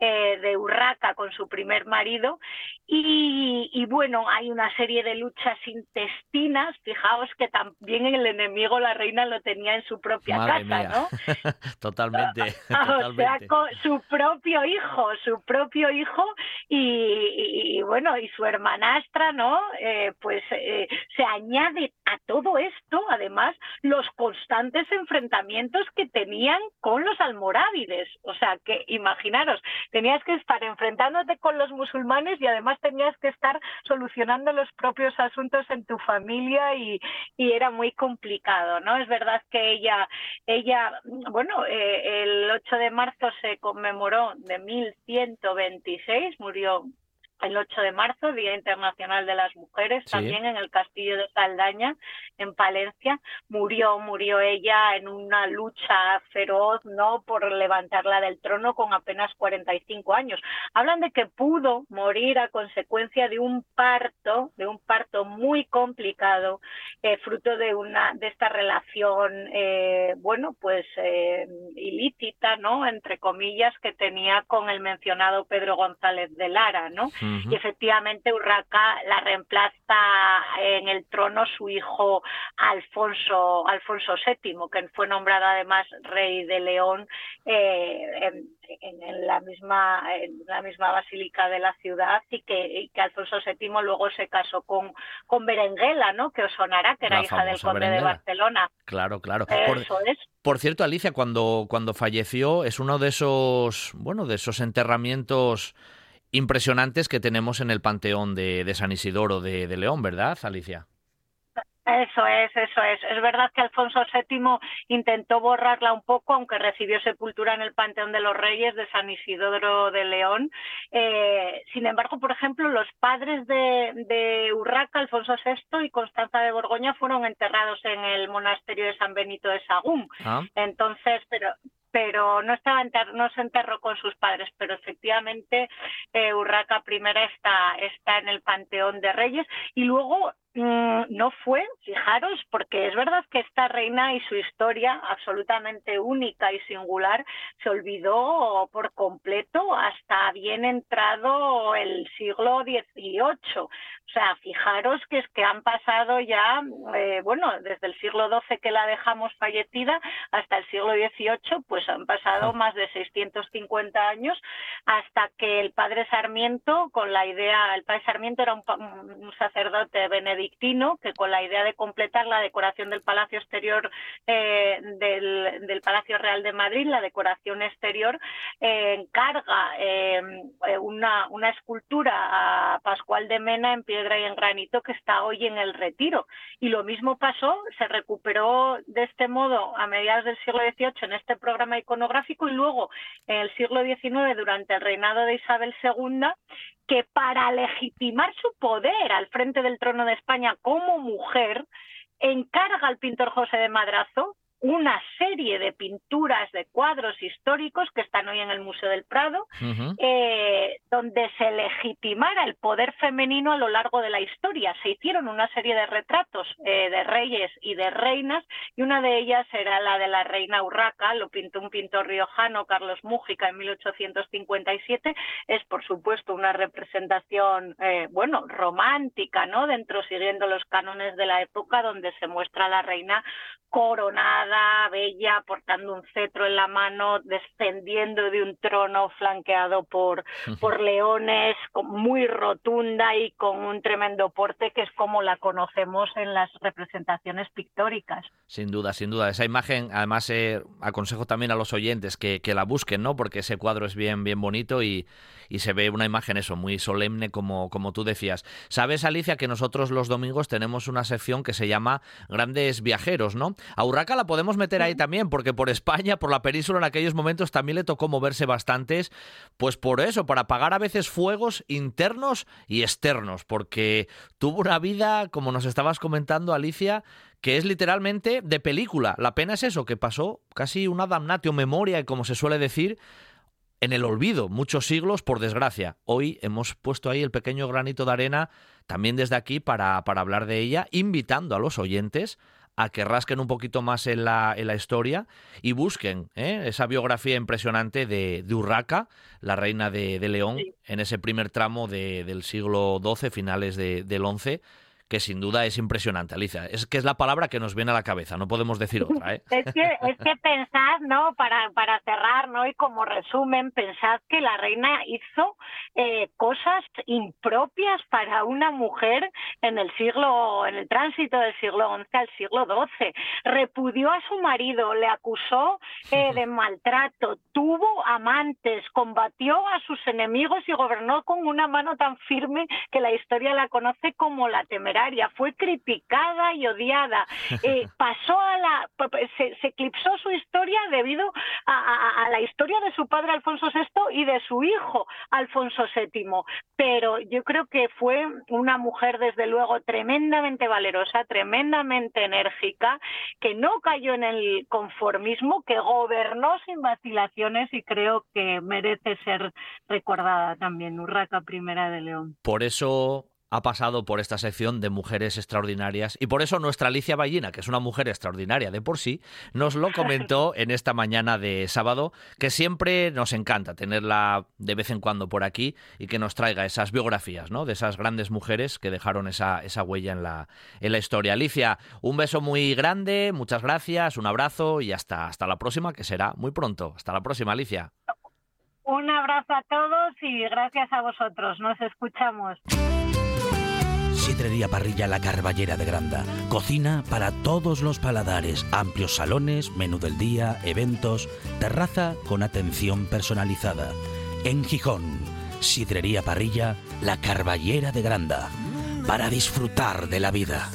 eh, de Urraca con su primer marido. Y, bueno, hay una serie de luchas intestinas. Fijaos que también el enemigo, la reina, lo tenía en su propia casa, ¿no?
totalmente,
O sea, con su propio hijo, su propio hijo y, bueno, y su hermanastra, ¿no? Eh, pues eh, se añade a todo esto, además, los constantes enfrentamientos que tenían con los almorávides. O sea, que imaginaros, tenías que estar enfrentándote con los musulmanes y además tenías que estar solucionando los propios asuntos en tu familia y, era muy complicado, ¿no? Es verdad que ella, ella bueno, eh, el 8 de marzo se conmemoró de 1126, murió el 8 de marzo, Día Internacional de las Mujeres, también en el Castillo de Saldaña, en Palencia. Murió, murió ella en una lucha feroz, ¿no?, por levantarla del trono con apenas 45 años. Hablan de que pudo morir a consecuencia de un parto, de un parto muy complicado, eh, fruto de una de esta relación, eh, bueno, pues eh, ilícita, ¿no?, entre comillas, que tenía con el mencionado Pedro González de Lara, ¿no? Y efectivamente Urraca la reemplaza en el trono su hijo Alfonso, Alfonso VII, que fue nombrado además rey de León eh, en, la misma, en la misma basílica de la ciudad y que, que Alfonso VII luego se casó con, con Berenguela, ¿no? que os sonará, que era hija del conde de Barcelona.
Claro, claro.
Eso es.
Por cierto, Alicia, cuando, cuando falleció, es uno de esos, bueno, de esos enterramientos impresionantes que tenemos en el Panteón de, San Isidoro de, de León, ¿verdad, Alicia?
Eso es, eso es. Es verdad que Alfonso VII intentó borrarla un poco, aunque recibió sepultura en el Panteón de los Reyes de San Isidoro de León. Eh, sin embargo, por ejemplo, los padres de, Urraca, Alfonso VI y Constanza de Borgoña, fueron enterrados en el monasterio de San Benito de Sagún. Ah. Entonces, pero pero no estaba no se enterró con sus padres, pero efectivamente eh, Urraca I está, está en el Panteón de Reyes. Y luego no fue, fijaros, porque es verdad que esta reina y su historia absolutamente única y singular se olvidó por completo hasta bien entrado el siglo XVIII. O sea, fijaros que es que han pasado ya, eh, bueno, desde el siglo XII que la dejamos fallecida hasta el siglo XVIII, pues han pasado más de 650 años hasta que el padre Sarmiento, con la idea, el padre Sarmiento era un, un sacerdote benedictino que con la idea de completar la decoración del Palacio Exterior eh, del, Palacio Real de Madrid, la decoración exterior, eh, encarga una, una escultura a Pascual de Mena en pie piedra y en granito que está hoy en el retiro. Y lo mismo pasó, se recuperó de este modo a mediados del siglo XVIII en este programa iconográfico y luego en el siglo XIX durante el reinado de Isabel II que para legitimar su poder al frente del trono de España como mujer, encarga al pintor José de Madrazo una serie de pinturas de cuadros históricos que están hoy en el Museo del Prado, eh, donde se legitimara el poder femenino a lo largo de la historia. Se hicieron una serie de retratos eh, de reyes y de reinas, y una de ellas era la de la reina Urraca, lo pintó un pintor riojano, Carlos Mújica, en 1857. Es, por supuesto, una representación, eh, bueno, romántica, ¿no? Dentro, siguiendo los cánones de la época, donde se muestra a la reina coronada, bella, portando un cetro en la mano, descendiendo de un trono flanqueado por, por leones, muy rotunda y con un tremendo porte que es como la conocemos en las representaciones pictóricas.
Sin duda, sin duda. Esa imagen, además, eh, aconsejo también a los oyentes que, que, la busquen, ¿no? Porque ese cuadro es bien, bien bonito y, y se ve una imagen eso, muy solemne como, como tú decías. Sabes, Alicia, que nosotros los domingos tenemos una sección que se llama Grandes Viajeros, ¿no? A Urraca la podemos meter ahí también, porque por España, por la península en aquellos momentos también le tocó moverse bastantes, pues por eso, para apagar a veces fuegos internos y externos, porque tuvo una vida, como nos estabas comentando, Alicia, que es literalmente de película. La pena es eso, que pasó casi una damnatio memoria, como se suele decir, en el olvido, muchos siglos, por desgracia. Hoy hemos puesto ahí el pequeño granito de arena, también desde aquí, para, para hablar de ella, invitando a los oyentes a que rasquen un poquito más en la, en la historia y busquen ¿eh? esa biografía impresionante de, de Urraca, la reina de, León, en ese primer tramo del siglo XII, finales del XI que sin duda es impresionante, Alicia. Es que es la palabra que nos viene a la cabeza, no podemos decir otra. ¿eh?
es, que, es que pensad, ¿no? Para, para cerrar, ¿no? Y como resumen, pensad que la reina hizo eh, cosas impropias para una mujer en el siglo, en el tránsito del siglo XI al siglo XII. Repudió a su marido, le acusó eh, de maltrato, tuvo amantes, combatió a sus enemigos y gobernó con una mano tan firme que la historia la conoce como la temeraria fue criticada y odiada. Eh, pasó a la, se, eclipsó su historia debido a, la historia de su padre Alfonso VI y de su hijo Alfonso VII. Pero yo creo que fue una mujer, desde luego, tremendamente valerosa, tremendamente enérgica, que no cayó en el conformismo, que gobernó sin vacilaciones y creo que merece ser recordada también, Urraca Primera de León.
Por eso ha pasado por esta sección de mujeres extraordinarias y por eso nuestra Alicia Ballina, que es una mujer extraordinaria de por sí, nos lo comentó en esta mañana de sábado, que siempre nos encanta tenerla de vez en cuando por aquí y que nos traiga esas biografías, ¿no? De esas grandes mujeres que dejaron esa, esa huella en la, en la historia. Alicia, un beso muy grande, muchas gracias, un abrazo y hasta, hasta la próxima, que será muy pronto. Hasta la próxima, Alicia.
Un abrazo a todos y gracias a vosotros. Nos escuchamos.
Sidrería Parrilla La Carballera de Granda. Cocina para todos los paladares. Amplios salones, menú del día, eventos, terraza con atención personalizada. En Gijón, Sidrería Parrilla La Carballera de Granda. Para disfrutar de la vida.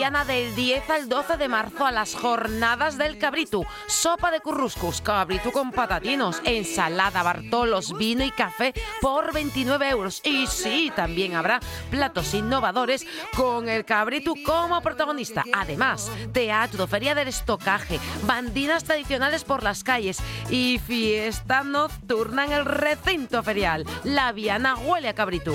La Viana del 10 al 12 de marzo a las jornadas del cabritu. Sopa de curruscus, cabritu con patatinos, ensalada, bartolos, vino y café por 29 euros. Y sí, también habrá platos innovadores con el cabritu como protagonista. Además, teatro, feria del estocaje, bandinas tradicionales por las calles y fiesta nocturna en el recinto ferial. La Viana huele a cabritu.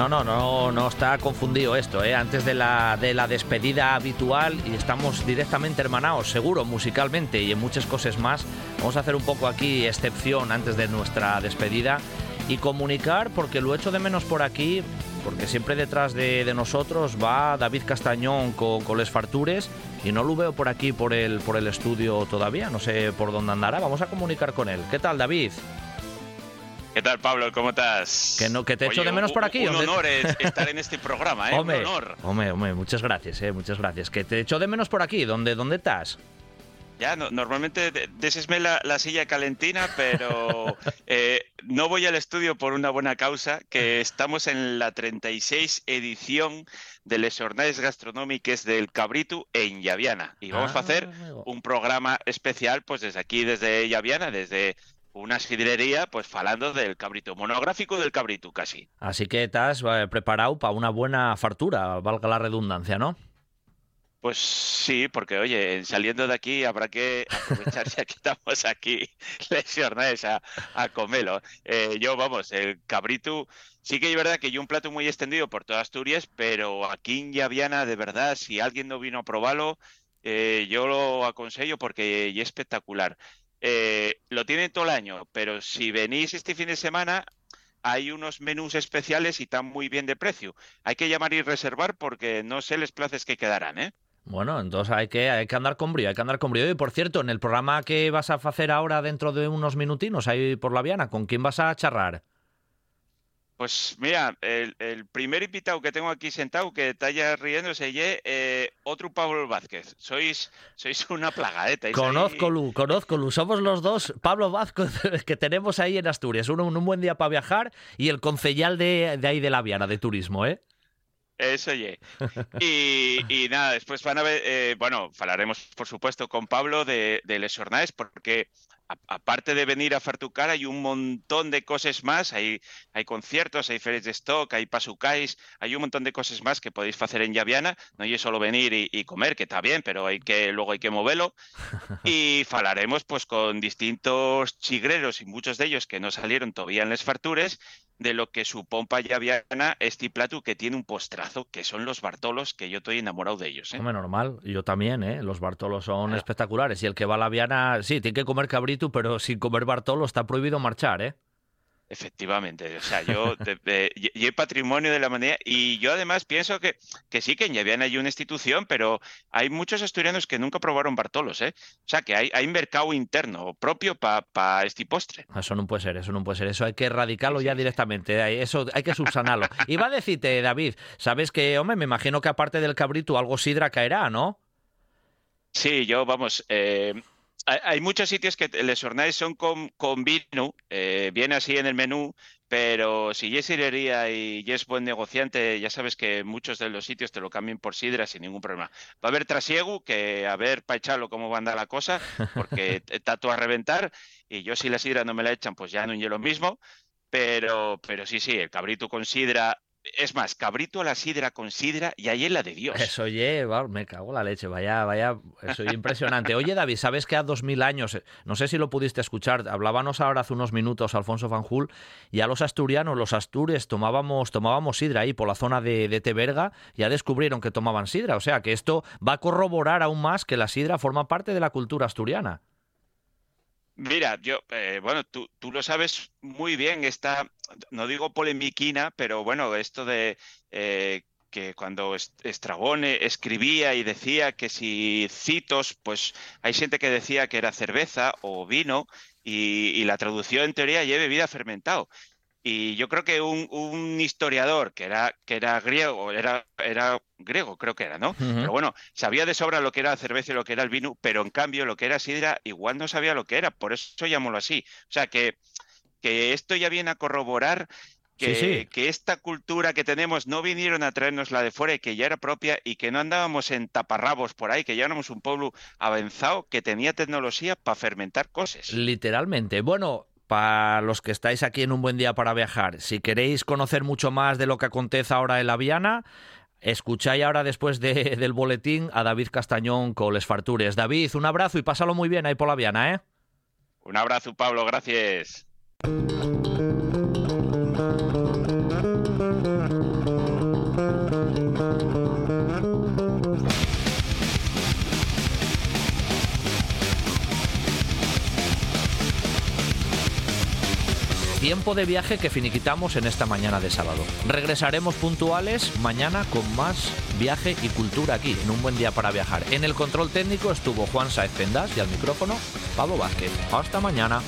No, no, no, no está confundido esto, ¿eh? Antes de la, de la despedida habitual y estamos directamente hermanados, seguro, musicalmente y en muchas cosas más. Vamos a hacer un poco aquí excepción antes de nuestra despedida y comunicar, porque lo echo de menos por aquí, porque siempre detrás de, nosotros va David Castañón con, con Les Fartures y no lo veo por aquí, por el, por el estudio todavía, no sé por dónde andará. Vamos a comunicar con él. ¿Qué tal, David?
¿Qué tal, Pablo? ¿Cómo estás?
Que no, que te echo de menos por aquí.
Un, honor estar en este programa, ¿eh?
Hombre,
un honor.
Hombre, hombre, muchas gracias, ¿eh? Muchas gracias. Que te echo de menos por aquí. ¿Dónde, dónde estás?
Ya, normalmente desesme la, la, silla calentina, pero eh, no voy al estudio por una buena causa, que estamos en la 36 edición de Les Jornades Gastronómicas del Cabritu en Llaviana. Y vamos a hacer ah, un programa especial, pues desde aquí, desde Llaviana, desde una sidrería, pues falando del cabrito, monográfico del cabrito casi.
Así que estás eh, preparado para una buena fartura, valga la redundancia, ¿no?
Pues sí, porque oye, saliendo de aquí habrá que aprovechar ya que estamos aquí lesionados a, a comerlo. Eh, yo, vamos, el cabrito, sí que es verdad que yo un plato muy extendido por toda Asturias, pero aquí en Llaviana, de verdad, si alguien no vino a probarlo, eh, yo lo aconsejo porque es espectacular. Eh, lo tienen todo el año, pero si venís este fin de semana, hay unos menús especiales y están muy bien de precio. Hay que llamar y reservar porque no sé los plazos que quedarán, ¿eh?
Bueno, entonces hay que, hay que andar con brío, hay que andar con brío. Y por cierto, en el programa que vas a hacer ahora dentro de unos minutinos ahí por la Viana, ¿con quién vas a charrar?
Pues mira, el, primer invitado que tengo aquí sentado que está ya riéndose eh, otro Pablo Vázquez. Sois, sois una plagadeta.
¿eh? Conozco, Lu, conozco, Lu. Somos los dos Pablo Vázquez que tenemos ahí en Asturias. Uno un buen día para viajar y el concejal de, de ahí de la Viana, de turismo, ¿eh?
Eso ye. Y, y, nada, después van a ver, eh, bueno, hablaremos por supuesto con Pablo de, de Les Jornades, porque aparte de venir a Fartucar, hay un montón de cosas más. Hay, hay conciertos, hay ferias de stock, hay pasucais, hay un montón de cosas más que podéis hacer en Llaviana. No es solo venir y, comer, que está bien, pero hay que, luego hay que moverlo. Y falaremos pues con distintos chigreros y muchos de ellos que no salieron todavía en las fartures de lo que su pompa llaviana este plato que tiene un postrazo, que son los Bartolos, que yo estoy enamorado de ellos. ¿eh?
Hombre, normal, yo también, ¿eh? Los Bartolos son espectaculares. Y el que va a la Viana, sí, tiene que comer cabrito, pero sin comer Bartolo está prohibido marchar, ¿eh?
Efectivamente, o sea, yo, y hay patrimonio de la humanidad y yo además pienso que, que sí, que en Llaviana hay una institución, pero hay muchos asturianos que nunca probaron Bartolos, ¿eh? O sea, que hay, hay mercado interno propio para este postre.
Eso no puede ser, eso no puede ser, eso hay que erradicarlo ya directamente, eso hay que subsanarlo. Iba a decirte, David, sabes que, hombre, me imagino que aparte del cabrito algo sidra caerá, ¿no?
Sí, yo, vamos, eh, hay, muchos sitios que les hornáis son con, con vino, eh, viene así en el menú, pero si es sirería y es buen negociante, ya sabes que muchos de los sitios te lo cambian por sidra sin ningún problema. Va a haber trasiego, que a ver para echarlo cómo va a andar la cosa, porque está todo a reventar, y yo si la sidra no me la echan, pues ya no lo mismo, pero, pero sí, sí, el cabrito con sidra es más, cabrito a la sidra con sidra y ahí es la de Dios.
Eso, oye, me cago la leche, vaya, vaya, eso es impresionante. Oye, David, ¿sabes que a dos mil años, no sé si lo pudiste escuchar, hablábamos ahora hace unos minutos Alfonso Fanjul, y a los asturianos, los astures, tomábamos, tomábamos sidra ahí por la zona de, de Teberga, ya descubrieron que tomaban sidra, o sea que esto va a corroborar aún más que la sidra forma parte de la cultura asturiana.
Mira, yo, eh, bueno, tú, tú, lo sabes muy bien, esta, no digo polemiquina, pero bueno, esto de eh, que cuando Estragone escribía y decía que si citos, pues hay gente que decía que era cerveza o vino y, y la traducción en teoría lleve bebida fermentado. Y yo creo que un, historiador que era, que era griego, era, era griego, creo que era, ¿no? Pero bueno, sabía de sobra lo que era la cerveza y lo que era el vino, pero en cambio lo que era sidra igual no sabía lo que era, por eso llamémoslo así. O sea que, que esto ya viene a corroborar que, que, esta cultura que tenemos no vinieron a traernos la de fuera y que ya era propia y que no andábamos en taparrabos por ahí, que ya éramos un pueblo avanzado que tenía tecnología para fermentar cosas.
Literalmente. Bueno, para los que estáis aquí en un buen día para viajar, si queréis conocer mucho más de lo que acontece ahora en la Viana, escucháis ahora después del boletín a David Castañón con Les Fartures. David, un abrazo y pásalo muy bien ahí por la Viana, ¿eh?
Un abrazo, Pablo, gracias.
Tiempo de viaje que finiquitamos en esta mañana de sábado. Regresaremos puntuales mañana con más viaje y cultura aquí, en un buen día para viajar. En el control técnico estuvo Juan Saez Pendas y al micrófono Pablo Vázquez. Hasta mañana.